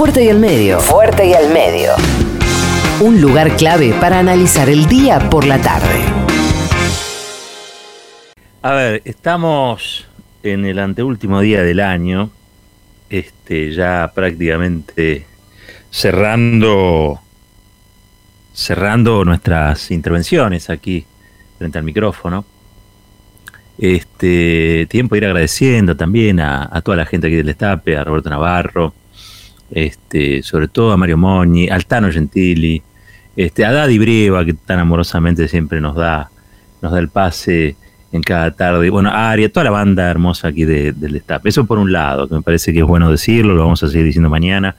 Fuerte y al medio. Fuerte y al medio. Un lugar clave para analizar el día por la tarde. A ver, estamos en el anteúltimo día del año, este, ya prácticamente cerrando, cerrando nuestras intervenciones aquí frente al micrófono. Este, tiempo de ir agradeciendo también a, toda la gente aquí del Estape, a Roberto Navarro, este, sobre todo a Mario Moñi, al Tano Gentili, este, a Daddy Brieva, que tan amorosamente siempre nos da, nos da el pase en cada tarde. Bueno, a Aria, toda la banda hermosa aquí del Destape. Eso por un lado, que me parece que es bueno decirlo, lo vamos a seguir diciendo mañana.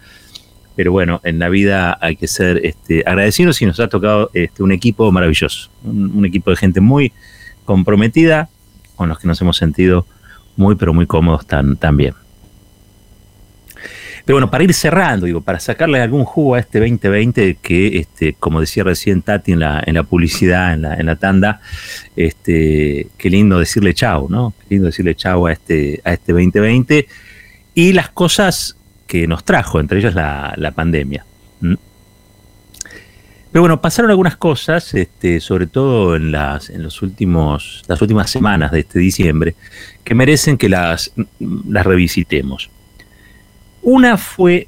Pero bueno, en la vida hay que ser este, agradecidos y nos ha tocado este, un equipo maravilloso, un equipo de gente muy comprometida, con los que nos hemos sentido muy, pero muy cómodos también. Pero bueno, para ir cerrando, digo, para sacarle algún jugo a este 2020 que, este, como decía recién Tati en la, en la publicidad, en la, en la tanda, este, qué lindo decirle chao, ¿no? Qué lindo decirle chao a este, a este 2020 y las cosas que nos trajo, entre ellas la, la pandemia. Pero bueno, pasaron algunas cosas, este, sobre todo en las, en los últimos, las últimas semanas de este diciembre, que merecen que las, las revisitemos. Una fue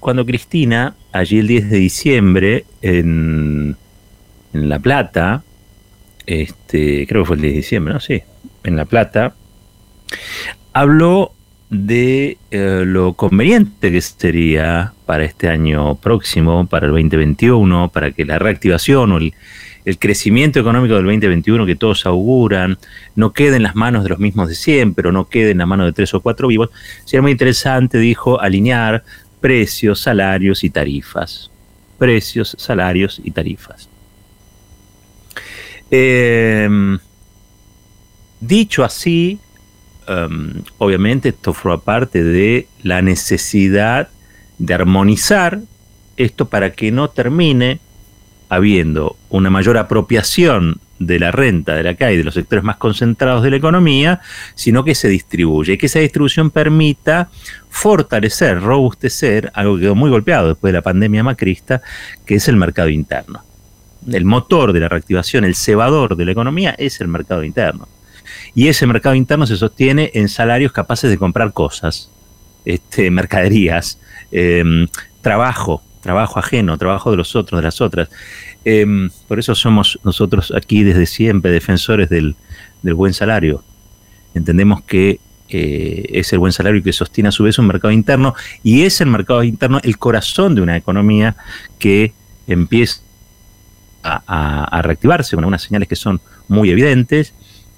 cuando Cristina, allí el 10 de diciembre, en, en La Plata, este, creo que fue el 10 de diciembre, ¿no? Sí, en La Plata, habló de eh, lo conveniente que sería para este año próximo, para el 2021, para que la reactivación o el, crecimiento económico del 2021 que todos auguran no quede en las manos de los mismos de siempre o no quede en la mano de tres o cuatro vivos, sería muy interesante, dijo, alinear precios, salarios y tarifas. Precios, salarios y tarifas. Em, dicho así, em, obviamente esto forma parte de la necesidad de armonizar esto para que no termine habiendo una mayor apropiación de la renta de la calle de los sectores más concentrados de la economía, sino que se distribuye y que esa distribución permita fortalecer, robustecer algo que quedó muy golpeado después de la pandemia macrista, que es el mercado interno. El motor de la reactivación, el cebador de la economía es el mercado interno. Y ese mercado interno se sostiene en salarios capaces de comprar cosas, este, mercaderías, Em, trabajo, trabajo ajeno, trabajo de los otros, de las otras. Em, por eso somos nosotros aquí desde siempre defensores del, buen salario. Entendemos que eh, es el buen salario que sostiene a su vez un mercado interno y es el mercado interno el corazón de una economía que empieza a, reactivarse con algunas señales que son muy evidentes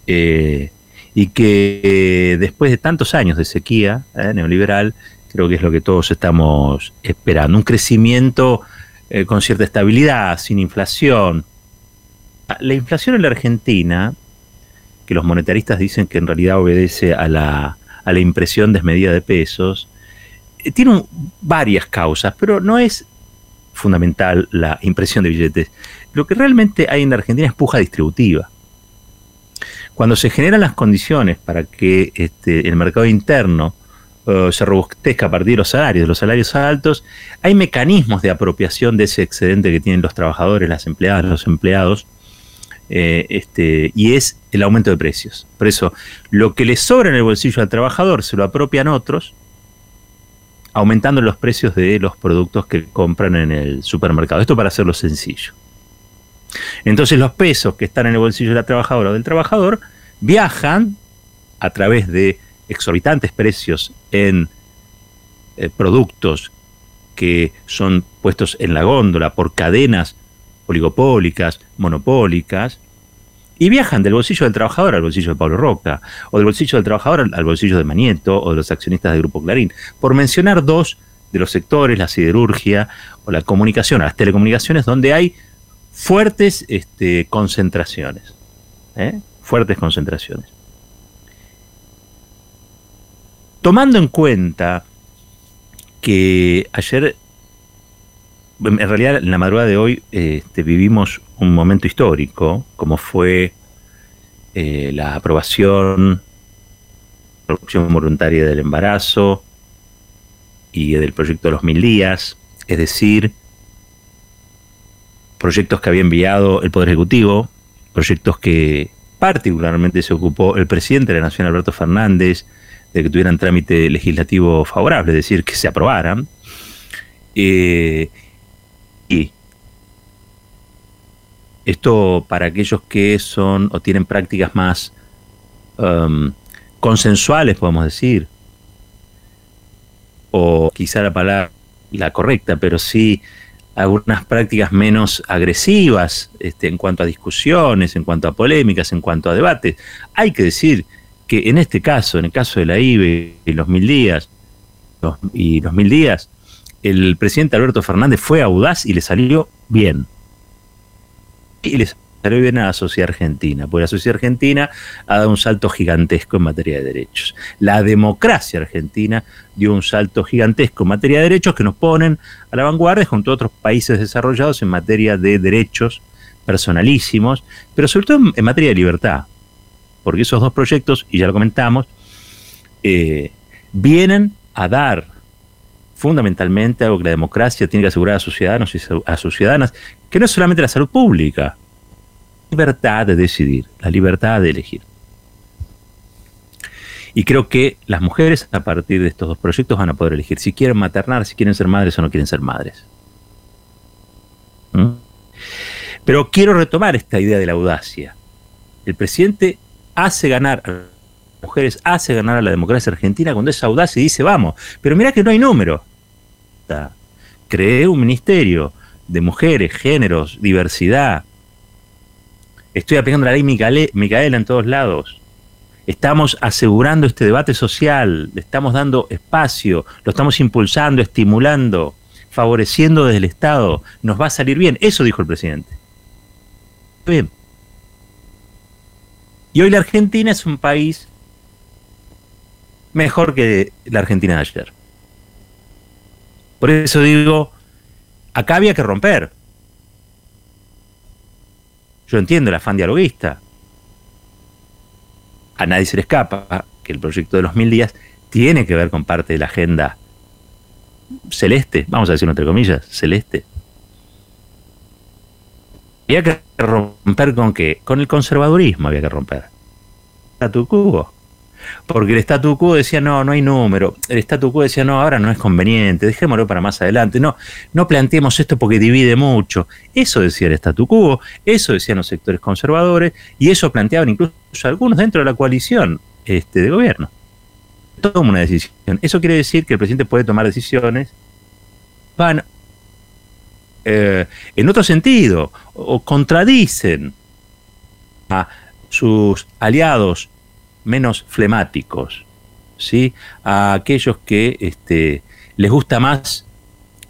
eh, y que después de tantos años de sequía eh, neoliberal creo que es lo que todos estamos esperando. Un crecimiento eh, con cierta estabilidad, sin inflación. La inflación en la Argentina, que los monetaristas dicen que en realidad obedece a la, a la impresión desmedida de pesos, eh, tiene varias causas, pero no es fundamental la impresión de billetes. Lo que realmente hay en la Argentina es puja distributiva. Cuando se generan las condiciones para que este, el mercado interno eh, se robustezca a partir de los salarios, de los salarios altos, hay mecanismos de apropiación de ese excedente que tienen los trabajadores, las empleadas, los empleados, eh, este, y es el aumento de precios. Por eso, lo que le sobra en el bolsillo al trabajador se lo apropian otros, aumentando los precios de los productos que compran en el supermercado. Esto para hacerlo sencillo. Entonces los pesos que están en el bolsillo de la trabajadora o del trabajador viajan a través de exorbitantes precios en eh, productos que son puestos en la góndola por cadenas oligopólicas, monopólicas, y viajan del bolsillo del trabajador al bolsillo de Pablo Roca, o del bolsillo del trabajador al bolsillo de Manieto, o de los accionistas del Grupo Clarín, por mencionar dos de los sectores, la siderurgia o la comunicación, las telecomunicaciones, donde hay fuertes este, concentraciones. ¿eh? Fuertes concentraciones. Tomando en cuenta que ayer, en realidad en la madrugada de hoy, este, vivimos un momento histórico, como fue eh, la aprobación, voluntaria del embarazo y del proyecto de los mil días, es decir, proyectos que había enviado el Poder Ejecutivo, proyectos que particularmente se ocupó el presidente de la Nación, Alberto Fernández, de que tuvieran trámite legislativo favorable, es decir, que se aprobaran. Eh, y esto para aquellos que son o tienen prácticas más um, consensuales, podemos decir, o quizá la palabra la correcta, pero sí algunas prácticas menos agresivas este, en cuanto a discusiones, en cuanto a polémicas, en cuanto a debates. Hay que decir que en este caso, en el caso de la IBE y los mil días, y los mil días, el presidente Alberto Fernández fue audaz y le salió bien. Y le salió bien a la sociedad argentina, porque la sociedad argentina ha dado un salto gigantesco en materia de derechos. La democracia argentina dio un salto gigantesco en materia de derechos que nos ponen a la vanguardia junto a otros países desarrollados en materia de derechos personalísimos, pero sobre todo en materia de libertad. Porque esos dos proyectos, y ya lo comentamos, eh, vienen a dar fundamentalmente algo que la democracia tiene que asegurar a sus ciudadanos y a sus ciudadanas, que no es solamente la salud pública, libertad de decidir, la libertad de elegir. Y creo que las mujeres a partir de estos dos proyectos van a poder elegir si quieren maternar, si quieren ser madres o no quieren ser madres. ¿Mm? Pero quiero retomar esta idea de la audacia. El presidente hace ganar a las mujeres, hace ganar a la democracia argentina cuando es audaz y dice vamos. Pero mira que no hay número. Creé un ministerio de mujeres, géneros, diversidad, Estoy aplicando la ley Micaela en todos lados. Estamos asegurando este debate social, le estamos dando espacio, lo estamos impulsando, estimulando, favoreciendo desde el Estado. Nos va a salir bien. Eso dijo el presidente. Bien. Y hoy la Argentina es un país mejor que la Argentina de ayer. Por eso digo, acá había que romper. Yo entiendo el afán dialoguista. A nadie se le escapa que el proyecto de los mil días tiene que ver con parte de la agenda celeste, vamos a decirlo entre comillas, celeste. Había que romper con qué? Con el conservadurismo había que romper. A tu cubo. Porque el statu quo decía, no, no hay número. El statu quo decía, no, ahora no es conveniente, dejémoslo para más adelante. No, no planteemos esto porque divide mucho. Eso decía el statu quo, eso decían los sectores conservadores, y eso planteaban incluso algunos dentro de la coalición este, de gobierno. Toma una decisión. Eso quiere decir que el presidente puede tomar decisiones van eh, en otro sentido o contradicen a sus aliados menos flemáticos, ¿sí? a aquellos que este, les gusta más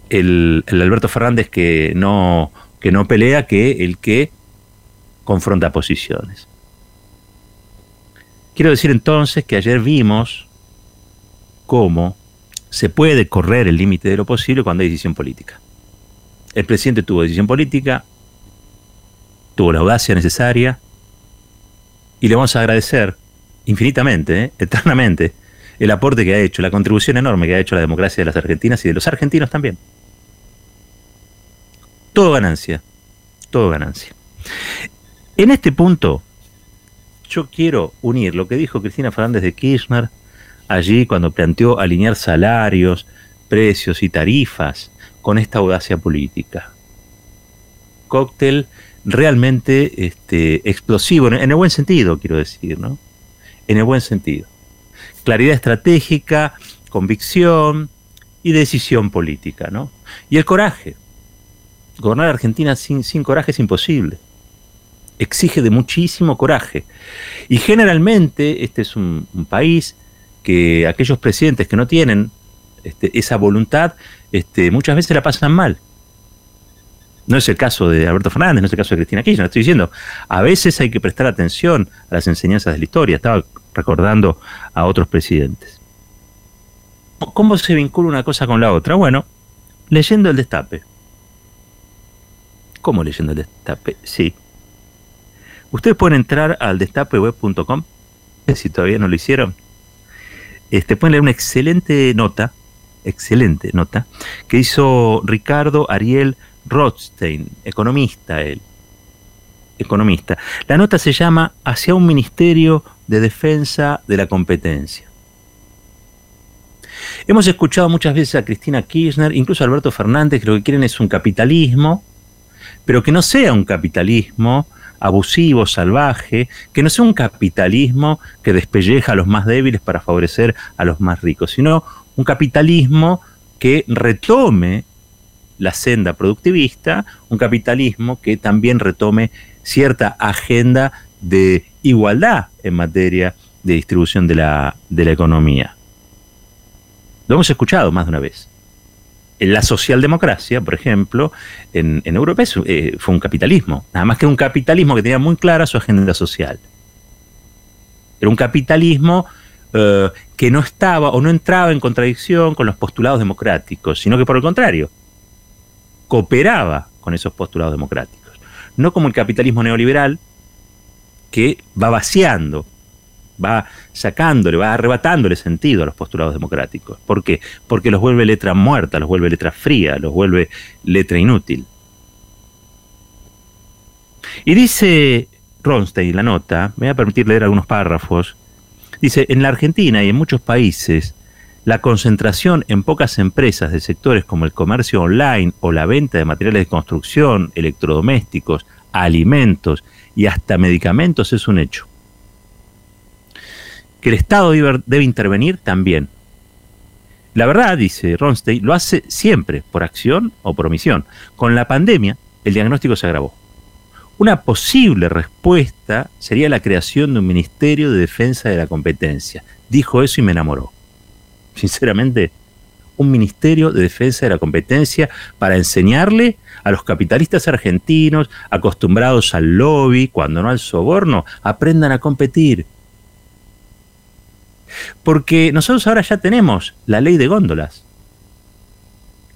el, Alberto Fernández que no, que no pelea que el que confronta posiciones. Quiero decir entonces que ayer vimos cómo se puede correr el límite de lo posible cuando hay decisión política. El presidente tuvo decisión política, tuvo la audacia necesaria y le vamos a agradecer infinitamente, ¿eh? eternamente, el aporte que ha hecho, la contribución enorme que ha hecho a la democracia de las argentinas y de los argentinos también. Todo ganancia, todo ganancia. En este punto, yo quiero unir lo que dijo Cristina Fernández de Kirchner allí cuando planteó alinear salarios, precios y tarifas con esta audacia política. Cóctel realmente este, explosivo, en el buen sentido, quiero decir, ¿no? en el buen sentido. Claridad estratégica, convicción y decisión política, ¿no? Y el coraje. Gobernar Argentina sin, sin coraje es imposible. Exige de muchísimo coraje. Y generalmente este es un, país que aquellos presidentes que no tienen este, esa voluntad este, muchas veces la pasan mal. No es el caso de Alberto Fernández, no es el caso de Cristina Kirchner, estoy diciendo, a veces hay que prestar atención a las enseñanzas de la historia. Estaba recordando a otros presidentes. ¿Cómo se vincula una cosa con la otra? Bueno, leyendo el destape. ¿Cómo leyendo el destape? Sí. Ustedes pueden entrar al destapeweb.com, si todavía no lo hicieron. Este, pueden leer una excelente nota excelente nota, que hizo Ricardo Ariel Rothstein, economista él. Economista. La nota se llama Hacia un Ministerio de Defensa de la Competencia. Hemos escuchado muchas veces a Cristina Kirchner, incluso a Alberto Fernández, que lo que quieren es un capitalismo, pero que no sea un capitalismo abusivo, salvaje, que no sea un capitalismo que despelleja a los más débiles para favorecer a los más ricos, sino un capitalismo que retome la senda productivista, un capitalismo que también retome cierta agenda de igualdad en materia de distribución de la, de la economía. Lo hemos escuchado más de una vez. En la socialdemocracia, por ejemplo, en, Europa eh, fue un capitalismo, nada más que un capitalismo que tenía muy clara su agenda social. Era un capitalismo eh, que no estaba o no entraba en contradicción con los postulados democráticos, sino que por el contrario, cooperaba con esos postulados democráticos. No como el capitalismo neoliberal, que va vaciando va sacándole, va arrebatándole sentido a los postulados democráticos. ¿Por qué? Porque los vuelve letra muerta, los vuelve letra fría, los vuelve letra inútil. Y dice Ronstein, la nota, me voy a permitir leer algunos párrafos, dice, en la Argentina y en muchos países, la concentración en pocas empresas de sectores como el comercio online o la venta de materiales de construcción, electrodomésticos, alimentos y hasta medicamentos es un hecho que el Estado debe, intervenir también. La verdad, dice Ronstein, lo hace siempre, por acción o por omisión. Con la pandemia, el diagnóstico se agravó. Una posible respuesta sería la creación de un Ministerio de Defensa de la Competencia. Dijo eso y me enamoró. Sinceramente, un Ministerio de Defensa de la Competencia para enseñarle a los capitalistas argentinos, acostumbrados al lobby, cuando no al soborno, aprendan a competir, porque nosotros ahora ya tenemos la ley de góndolas,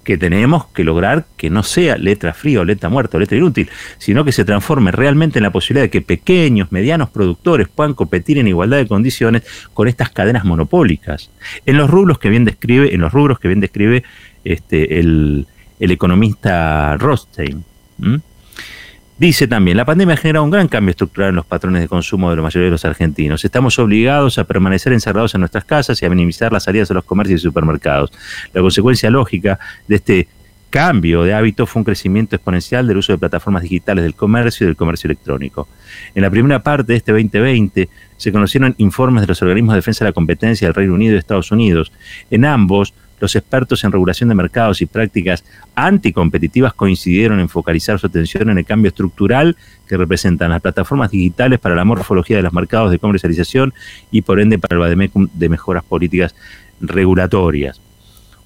que tenemos que lograr que no sea letra fría o letra muerta o letra inútil, sino que se transforme realmente en la posibilidad de que pequeños, medianos productores puedan competir en igualdad de condiciones con estas cadenas monopólicas. En los rubros que bien describe, en los rubros que bien describe este, el, economista Rothstein. Dice también, la pandemia ha generado un gran cambio estructural en los patrones de consumo de la mayoría de los argentinos. Estamos obligados a permanecer encerrados en nuestras casas y a minimizar las salidas a los comercios y supermercados. La consecuencia lógica de este cambio de hábito fue un crecimiento exponencial del uso de plataformas digitales del comercio y del comercio electrónico. En la primera parte de este 2020 se conocieron informes de los organismos de defensa de la competencia del Reino Unido y Estados Unidos. En ambos, los expertos en regulación de mercados y prácticas anticompetitivas coincidieron en focalizar su atención en el cambio estructural que representan las plataformas digitales para la morfología de los mercados de comercialización y por ende para el Bademecum de mejoras políticas regulatorias.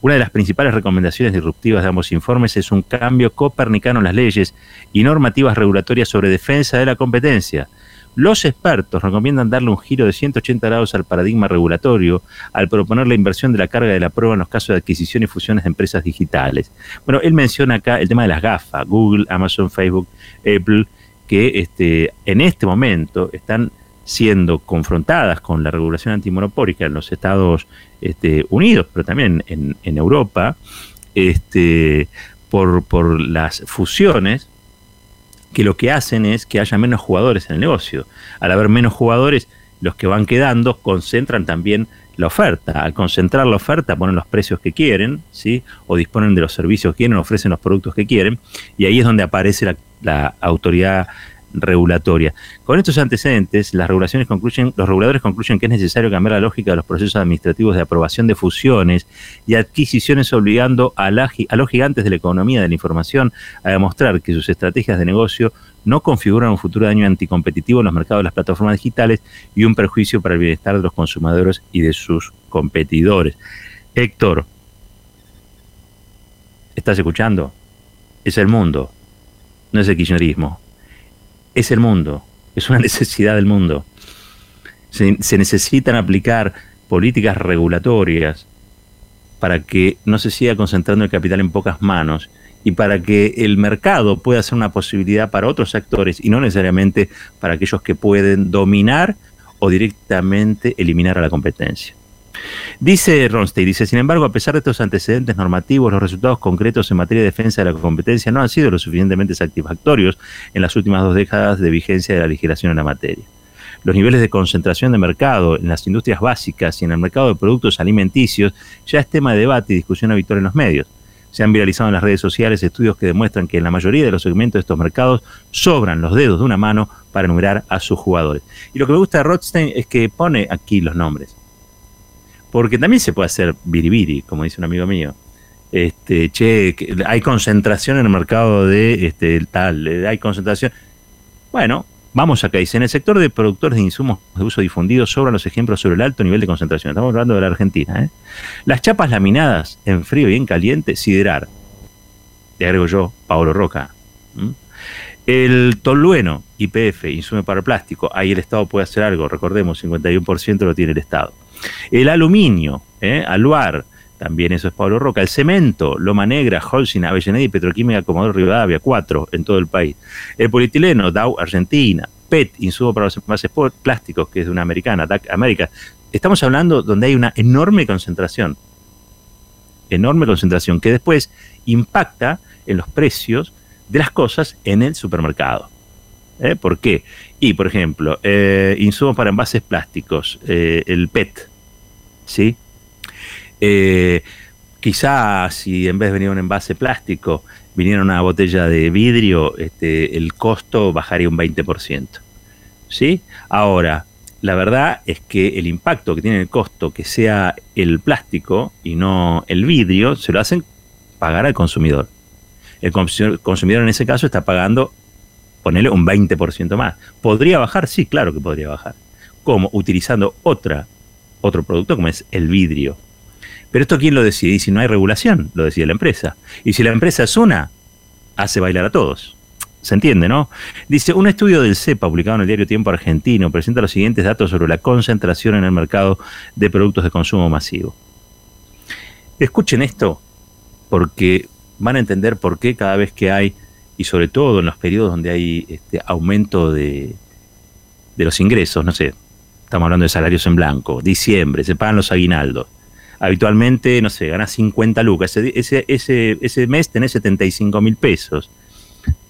Una de las principales recomendaciones disruptivas de ambos informes es un cambio copernicano en las leyes y normativas regulatorias sobre defensa de la competencia, los expertos recomiendan darle un giro de 180 grados al paradigma regulatorio al proponer la inversión de la carga de la prueba en los casos de adquisición y fusiones de empresas digitales. Bueno, él menciona acá el tema de las GAFA, Google, Amazon, Facebook, Apple, que este, en este momento están siendo confrontadas con la regulación antimonopólica en los Estados este, Unidos, pero también en, Europa, este, por las fusiones que lo que hacen es que haya menos jugadores en el negocio. Al haber menos jugadores, los que van quedando concentran también la oferta. Al concentrar la oferta ponen los precios que quieren, ¿sí? o disponen de los servicios que quieren, ofrecen los productos que quieren, y ahí es donde aparece la, la autoridad regulatoria. Con estos antecedentes, las regulaciones concluyen, los reguladores concluyen que es necesario cambiar la lógica de los procesos administrativos de aprobación de fusiones y adquisiciones obligando a, a los gigantes de la economía de la información a demostrar que sus estrategias de negocio no configuran un futuro daño anticompetitivo en los mercados de las plataformas digitales y un perjuicio para el bienestar de los consumidores y de sus competidores. Héctor, ¿estás escuchando? Es el mundo, no es el kirchnerismo es el mundo, es una necesidad del mundo. Se, necesitan aplicar políticas regulatorias para que no se siga concentrando el capital en pocas manos y para que el mercado pueda ser una posibilidad para otros actores y no necesariamente para aquellos que pueden dominar o directamente eliminar a la competencia. Dice Ronstein, dice, sin embargo, a pesar de estos antecedentes normativos, los resultados concretos en materia de defensa de la competencia no han sido lo suficientemente satisfactorios en las últimas dos décadas de vigencia de la legislación en la materia. Los niveles de concentración de mercado en las industrias básicas y en el mercado de productos alimenticios ya es tema de debate y discusión habitual en los medios. Se han viralizado en las redes sociales estudios que demuestran que en la mayoría de los segmentos de estos mercados sobran los dedos de una mano para enumerar a sus jugadores. Y lo que me gusta de Rothstein es que pone aquí los nombres. Porque también se puede hacer biribiri, como dice un amigo mío. Este, che, hay concentración en el mercado de este, tal, hay concentración. Bueno, vamos acá. Dice, en el sector de productores de insumos de uso difundido sobran los ejemplos sobre el alto nivel de concentración. Estamos hablando de la Argentina. ¿eh? Las chapas laminadas en frío y en caliente, siderar. Le agrego yo, Pablo Roca. El tolueno, IPF, insumo para plástico, ahí el Estado puede hacer algo, recordemos, 51% lo tiene el Estado. El aluminio, ¿eh? Aluar, también eso es Pablo Roca. El cemento, Loma Negra, Holcim, Avellaneda y Petroquímica Comodoro Rivadavia, cuatro en todo el país. El polietileno, Dow Argentina. PET, insumo para los envases plásticos, que es de una americana, DAC América. Estamos hablando donde hay una enorme concentración. Enorme concentración que después impacta en los precios de las cosas en el supermercado. ¿Eh? ¿Por qué? Y, por ejemplo, eh, insumos para envases plásticos, eh, el PET, ¿sí? Eh, quizás si en vez de venir un envase plástico viniera una botella de vidrio, este, el costo bajaría un 20%. ¿Sí? Ahora, la verdad es que el impacto que tiene el costo que sea el plástico y no el vidrio, se lo hacen pagar al consumidor. El consumidor en ese caso está pagando ponerle un 20% más. ¿Podría bajar? Sí, claro que podría bajar. ¿Cómo? Utilizando otra, otro producto como es el vidrio. Pero esto quién lo decide? Y si no hay regulación, lo decide la empresa. Y si la empresa es una, hace bailar a todos. ¿Se entiende, no? Dice, un estudio del CEPA publicado en el diario Tiempo Argentino presenta los siguientes datos sobre la concentración en el mercado de productos de consumo masivo. Escuchen esto, porque van a entender por qué cada vez que hay y sobre todo en los periodos donde hay este aumento de, los ingresos, no sé, estamos hablando de salarios en blanco, diciembre, se pagan los aguinaldos. Habitualmente, no sé, ganas 50 lucas, ese, ese, ese mes tenés 75 mil pesos.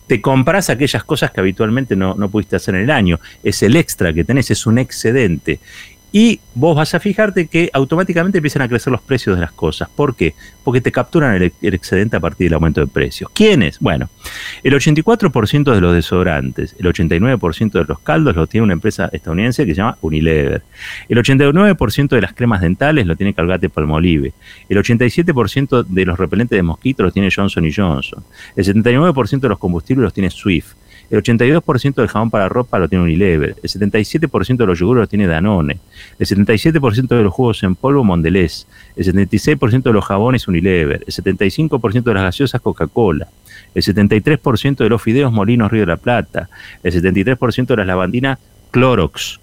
Te compras aquellas cosas que habitualmente no, no pudiste hacer en el año. Es el extra que tenés, es un excedente y vos vas a fijarte que automáticamente empiezan a crecer los precios de las cosas. ¿Por qué? Porque te capturan el, excedente a partir del aumento de precios. ¿Quiénes? Bueno, el 84% de los desodorantes, el 89% de los caldos lo tiene una empresa estadounidense que se llama Unilever. El 89% de las cremas dentales lo tiene Calgate Palmolive. El 87% de los repelentes de mosquitos los tiene Johnson Johnson. El 79% de los combustibles los tiene Swift. El 82% del jabón para ropa lo tiene Unilever. El 77% de los yogures lo tiene Danone. El 77% de los jugos en polvo Mondelez. El 76% de los jabones Unilever. El 75% de las gaseosas Coca-Cola. El 73% de los fideos Molinos Río de la Plata. El 73% de las lavandinas Clorox.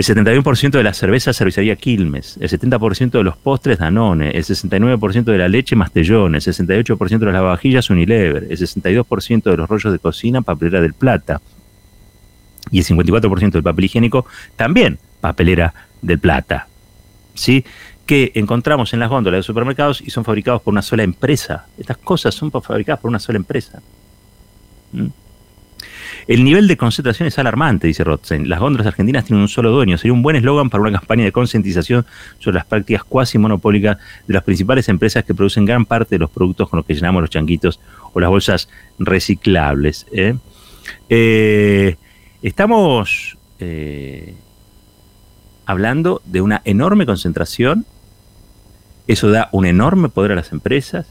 El 71% de la cerveza cervecería Quilmes, el 70% de los postres Danone, el 69% de la leche Mastellón, el 68% de las lavavajillas Unilever, el 62% de los rollos de cocina Papelera del Plata y el 54% del papel higiénico también Papelera del Plata. ¿Sí? que encontramos en las góndolas de supermercados y son fabricados por una sola empresa. Estas cosas son fabricadas por una sola empresa. ¿Mm? El nivel de concentración es alarmante, dice Rothstein. Las góndolas argentinas tienen un solo dueño. Sería un buen eslogan para una campaña de concientización sobre las prácticas cuasi monopólicas de las principales empresas que producen gran parte de los productos con los que llenamos los changuitos o las bolsas reciclables. ¿eh? Eh, estamos eh, hablando de una enorme concentración. Eso da un enorme poder a las empresas.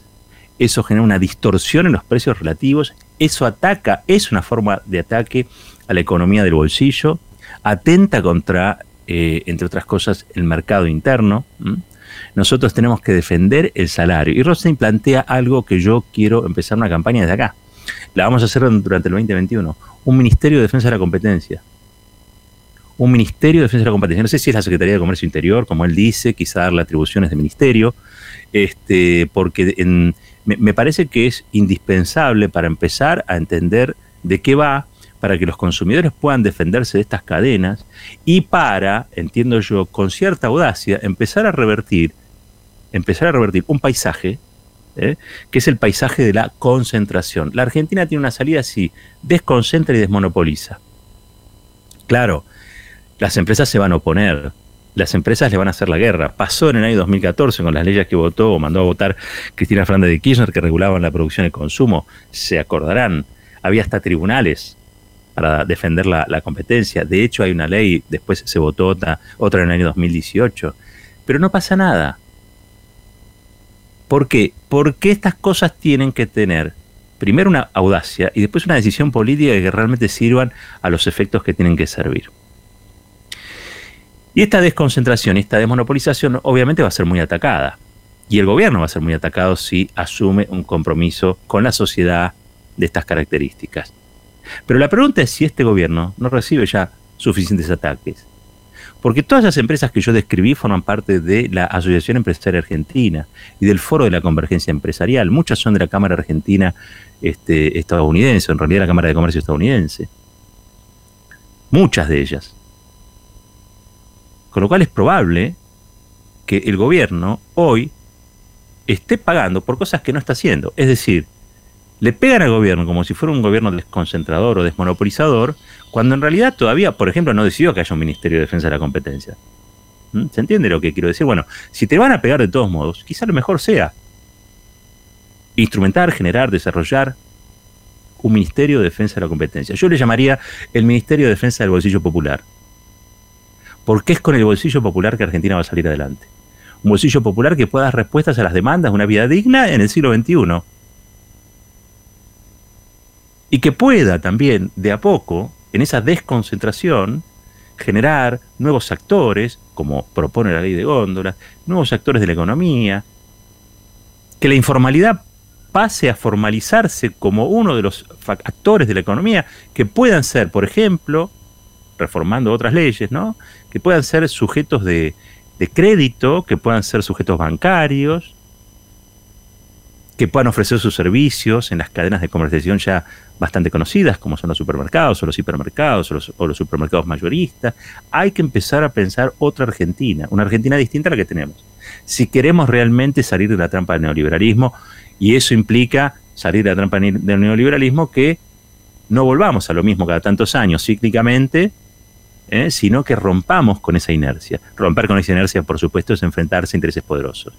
Eso genera una distorsión en los precios relativos eso ataca, es una forma de ataque a la economía del bolsillo, atenta contra, eh, entre otras cosas, el mercado interno. Nosotros tenemos que defender el salario. Y Rosen plantea algo que yo quiero empezar una campaña desde acá. La vamos a hacer durante el 2021. Un Ministerio de Defensa de la Competencia. Un Ministerio de Defensa de la Competencia. No sé si es la Secretaría de Comercio Interior, como él dice, quizá darle atribuciones de ministerio, este, porque en, me, parece que es indispensable para empezar a entender de qué va, para que los consumidores puedan defenderse de estas cadenas y para, entiendo yo, con cierta audacia, empezar a revertir, empezar a revertir un paisaje, ¿eh? que es el paisaje de la concentración. La Argentina tiene una salida así, desconcentra y desmonopoliza. Claro, las empresas se van a oponer, las empresas le van a hacer la guerra. Pasó en el año 2014 con las leyes que votó o mandó a votar Cristina Fernández de Kirchner que regulaban la producción y consumo. Se acordarán, había hasta tribunales para defender la, competencia. De hecho, hay una ley, después se votó otra, otra en el año 2018. Pero no pasa nada. ¿Por qué? Porque estas cosas tienen que tener primero una audacia y después una decisión política que realmente sirvan a los efectos que tienen que servir. Y esta desconcentración esta desmonopolización obviamente va a ser muy atacada. Y el gobierno va a ser muy atacado si asume un compromiso con la sociedad de estas características. Pero la pregunta es si este gobierno no recibe ya suficientes ataques. Porque todas las empresas que yo describí forman parte de la Asociación Empresaria Argentina y del Foro de la Convergencia Empresarial. Muchas son de la Cámara Argentina este, estadounidense, en realidad la Cámara de Comercio estadounidense. Muchas de ellas. Con lo cual es probable que el gobierno hoy esté pagando por cosas que no está haciendo. Es decir, le pegan al gobierno como si fuera un gobierno desconcentrador o desmonopolizador, cuando en realidad todavía, por ejemplo, no decidió que haya un Ministerio de Defensa de la Competencia. ¿Mm? ¿Se entiende lo que quiero decir? Bueno, si te van a pegar de todos modos, quizá lo mejor sea instrumentar, generar, desarrollar un Ministerio de Defensa de la Competencia. Yo le llamaría el Ministerio de Defensa del Bolsillo Popular. Porque es con el bolsillo popular que Argentina va a salir adelante. Un bolsillo popular que pueda dar respuestas a las demandas de una vida digna en el siglo XXI y que pueda también, de a poco, en esa desconcentración, generar nuevos actores, como propone la ley de góndolas, nuevos actores de la economía, que la informalidad pase a formalizarse como uno de los actores de la economía, que puedan ser, por ejemplo, reformando otras leyes, ¿no? Que puedan ser sujetos de, de crédito, que puedan ser sujetos bancarios, que puedan ofrecer sus servicios en las cadenas de comercialización ya bastante conocidas, como son los supermercados o los hipermercados o los, supermercados mayoristas. Hay que empezar a pensar otra Argentina, una Argentina distinta a la que tenemos. Si queremos realmente salir de la trampa del neoliberalismo, y eso implica salir de la trampa del neoliberalismo, que no volvamos a lo mismo cada tantos años cíclicamente, ¿eh? sino que rompamos con esa inercia. Romper con esa inercia, por supuesto, es enfrentarse a intereses poderosos.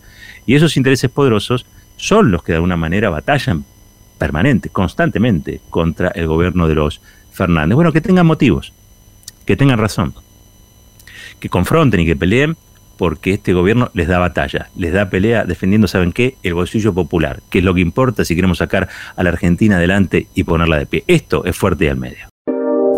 Y esos intereses poderosos son los que de alguna manera batallan permanente, constantemente contra el gobierno de los Fernández. Bueno, que tengan motivos, que tengan razón, que confronten y que peleen porque este gobierno les da batalla, les da pelea defendiendo, ¿saben qué? El bolsillo popular, que es lo que importa si queremos sacar a la Argentina adelante y ponerla de pie. Esto es fuerte y al medio.